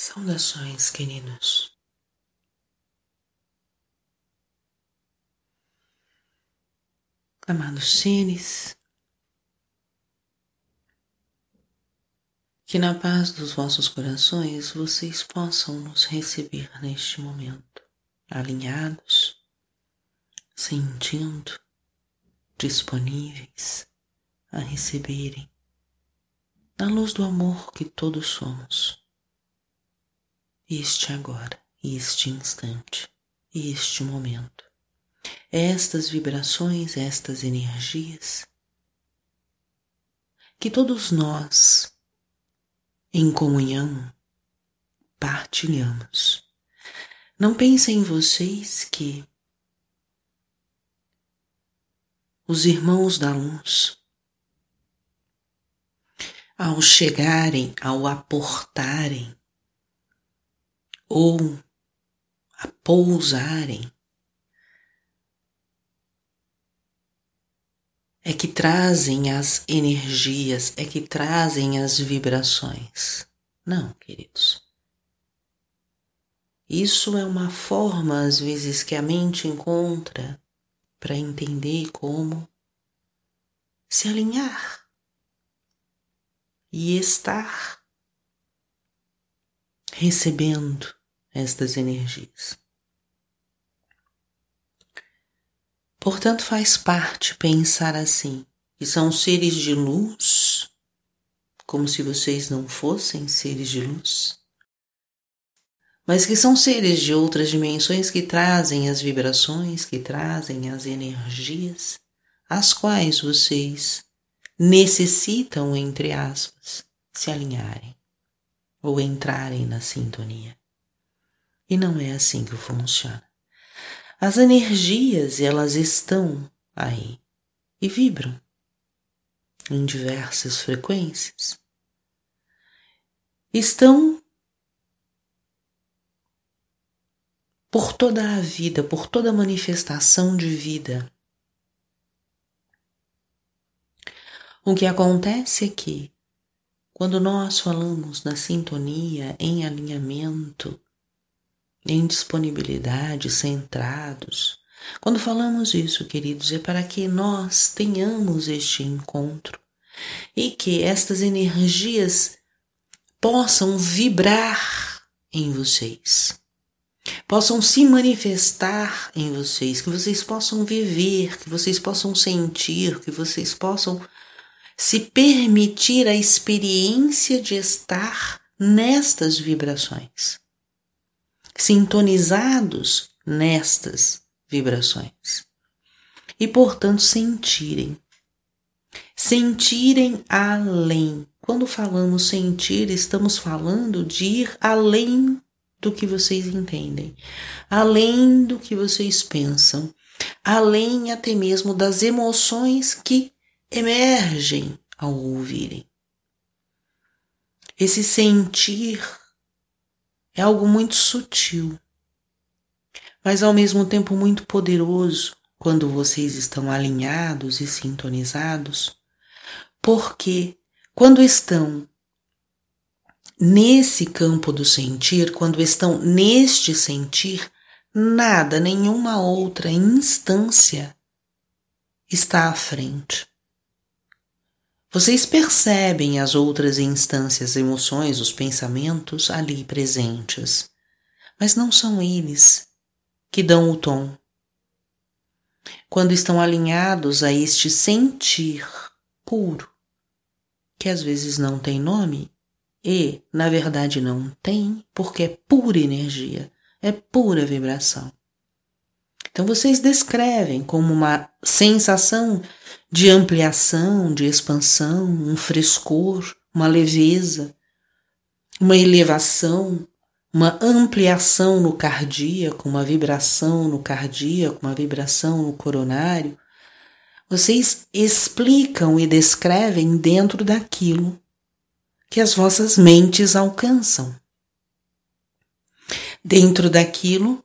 Saudações, queridos. Amados seres, que na paz dos vossos corações vocês possam nos receber neste momento, alinhados, sentindo, disponíveis a receberem, na luz do amor que todos somos este agora, este instante, este momento, estas vibrações, estas energias que todos nós, em comunhão, partilhamos. Não pensem em vocês que os irmãos da luz, ao chegarem, ao aportarem ou a pousarem, é que trazem as energias, é que trazem as vibrações. Não, queridos. Isso é uma forma, às vezes, que a mente encontra para entender como se alinhar e estar recebendo estas energias. Portanto, faz parte pensar assim, que são seres de luz, como se vocês não fossem seres de luz, mas que são seres de outras dimensões que trazem as vibrações, que trazem as energias, as quais vocês necessitam, entre aspas, se alinharem ou entrarem na sintonia. E não é assim que funciona. As energias, elas estão aí e vibram em diversas frequências. Estão por toda a vida, por toda manifestação de vida. O que acontece é que, quando nós falamos na sintonia, em alinhamento, em disponibilidade, centrados. Quando falamos isso, queridos, é para que nós tenhamos este encontro e que estas energias possam vibrar em vocês, possam se manifestar em vocês, que vocês possam viver, que vocês possam sentir, que vocês possam se permitir a experiência de estar nestas vibrações sintonizados nestas vibrações e, portanto, sentirem. Sentirem além. Quando falamos sentir, estamos falando de ir além do que vocês entendem, além do que vocês pensam, além até mesmo das emoções que emergem ao ouvirem. Esse sentir é algo muito sutil, mas ao mesmo tempo muito poderoso quando vocês estão alinhados e sintonizados, porque quando estão nesse campo do sentir, quando estão neste sentir, nada, nenhuma outra instância está à frente. Vocês percebem as outras instâncias, emoções, os pensamentos ali presentes, mas não são eles que dão o tom. Quando estão alinhados a este sentir puro, que às vezes não tem nome e, na verdade, não tem, porque é pura energia, é pura vibração. Então vocês descrevem como uma sensação de ampliação, de expansão, um frescor, uma leveza, uma elevação, uma ampliação no cardíaco, uma vibração no cardíaco, uma vibração no coronário. Vocês explicam e descrevem dentro daquilo que as vossas mentes alcançam, dentro daquilo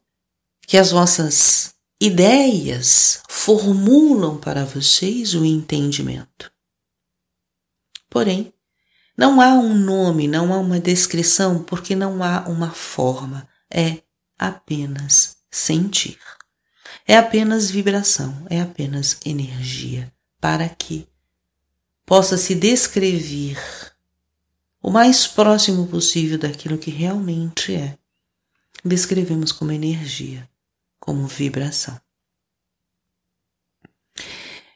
que as vossas ideias formulam para vocês o entendimento. Porém, Não há um nome, não há uma descrição, porque não há uma forma. É apenas sentir. É apenas vibração, é apenas energia, para que possa se descrever o mais próximo possível daquilo que realmente é. Descrevemos como energia, como vibração.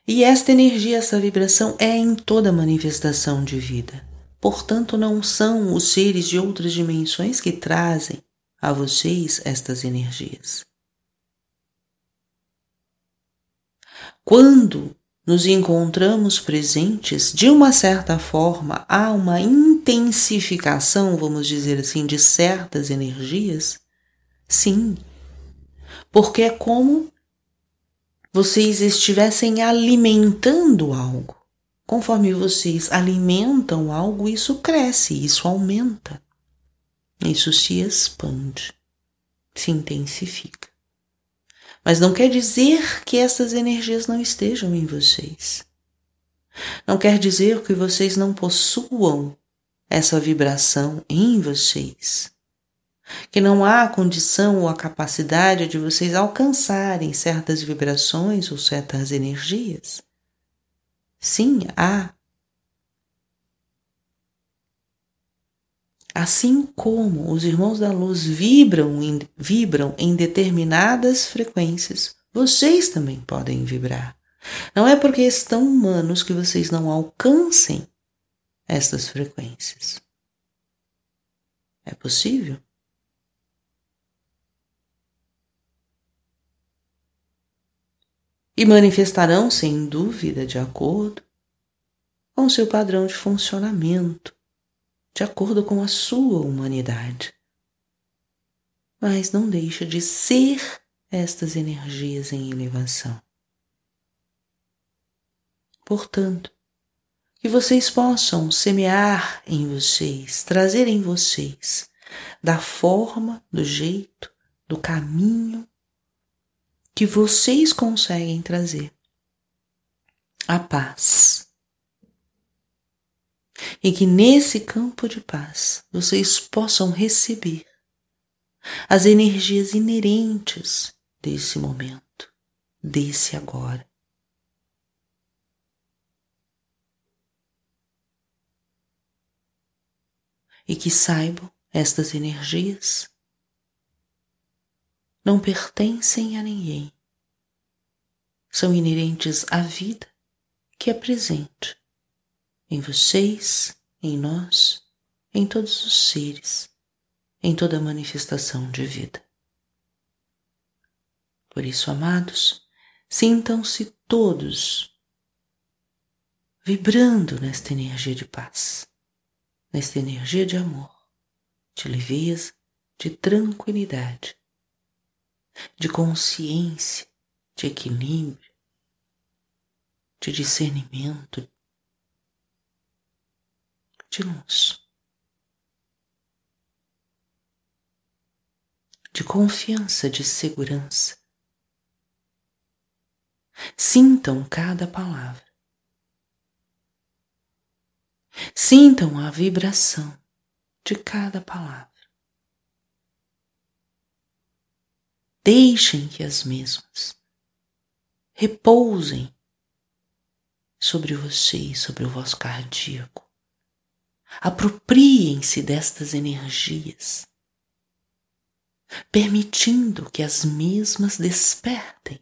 E esta energia, essa vibração é em toda manifestação de vida. Portanto, não são os seres de outras dimensões que trazem a vocês estas energias. Quando nos encontramos presentes, de uma certa forma, há uma intensificação, vamos dizer assim, de certas energias? Sim, porque é como vocês estivessem alimentando algo. Conforme vocês alimentam algo, isso cresce, isso aumenta, isso se expande, se intensifica. Mas não quer dizer que essas energias não estejam em vocês. Não quer dizer que vocês não possuam essa vibração em vocês que não há condição ou a capacidade de vocês alcançarem certas vibrações ou certas energias? Sim, há. Assim como os irmãos da luz vibram em, vibram em determinadas frequências, vocês também podem vibrar. Não é porque estão humanos que vocês não alcancem estas frequências. É possível? E manifestarão sem dúvida de acordo com seu padrão de funcionamento, de acordo com a sua humanidade. Mas não deixa de ser estas energias em elevação. Portanto, que vocês possam semear em vocês, trazer em vocês, da forma, do jeito, do caminho que vocês conseguem trazer a paz. E que nesse campo de paz vocês possam receber as energias inerentes desse momento, desse agora. E que saibam estas energias não pertencem a ninguém. São inerentes à vida que é presente em vocês, em nós, em todos os seres, em toda manifestação de vida. Por isso, amados, sintam-se todos vibrando nesta energia de paz, nesta energia de amor, de leveza, de tranquilidade de consciência, de equilíbrio, de discernimento, de luz, de confiança, de segurança. Sintam cada palavra. Sintam a vibração de cada palavra. Deixem que as mesmas repousem sobre você, sobre o vosso cardíaco. Apropriem-se destas energias, permitindo que as mesmas despertem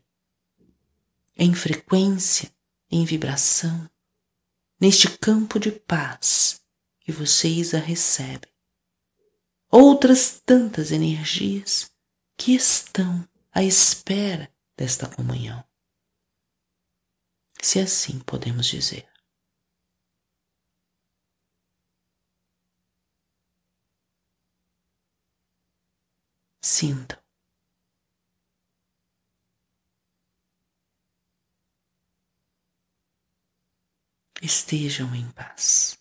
em frequência, em vibração, neste campo de paz que vocês a recebem. Outras tantas energias que estão à espera desta comunhão. Se assim podemos dizer. Sintam. Estejam em paz.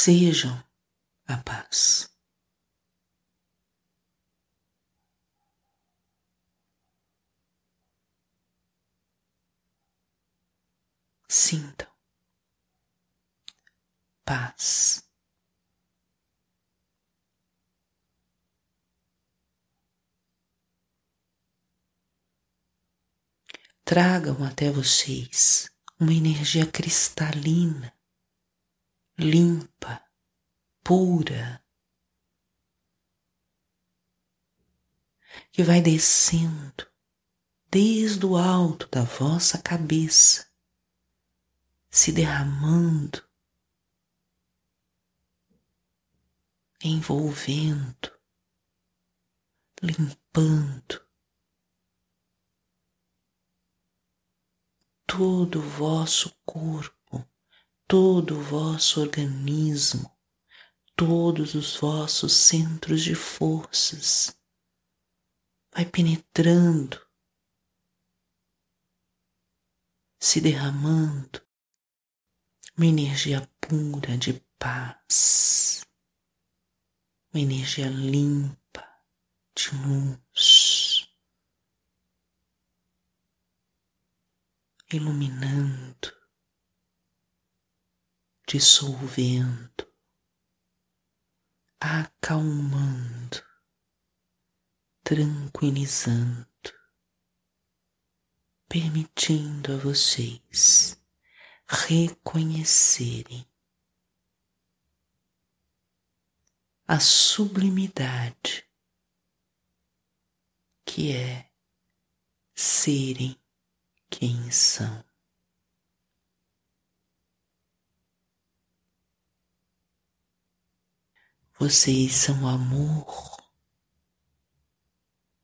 sejam a paz. Sintam paz. Tragam até vocês uma energia cristalina limpa, pura, que vai descendo desde o alto da vossa cabeça, se derramando, envolvendo, limpando todo o vosso corpo, todo o vosso organismo, todos os vossos centros de forças. Vai penetrando se derramando uma energia pura de paz, uma energia limpa de luz, iluminando, dissolvendo, acalmando, tranquilizando permitindo a vocês reconhecerem a sublimidade que é serem quem são. Vocês são o amor,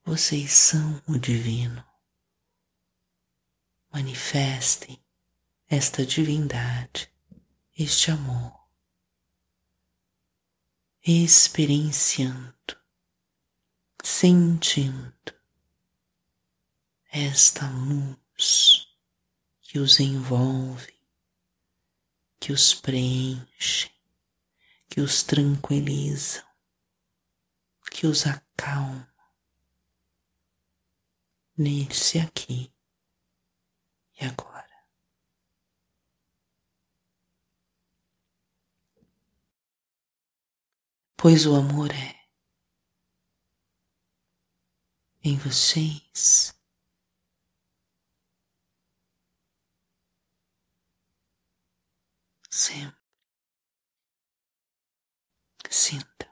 vocês são o divino. Manifestem esta divindade, este amor, experienciando, sentindo esta luz que os envolve, que os preenche, que os tranquiliza, que os acalma nesse aqui e agora. Pois o amor é em vocês. Sempre. Sind.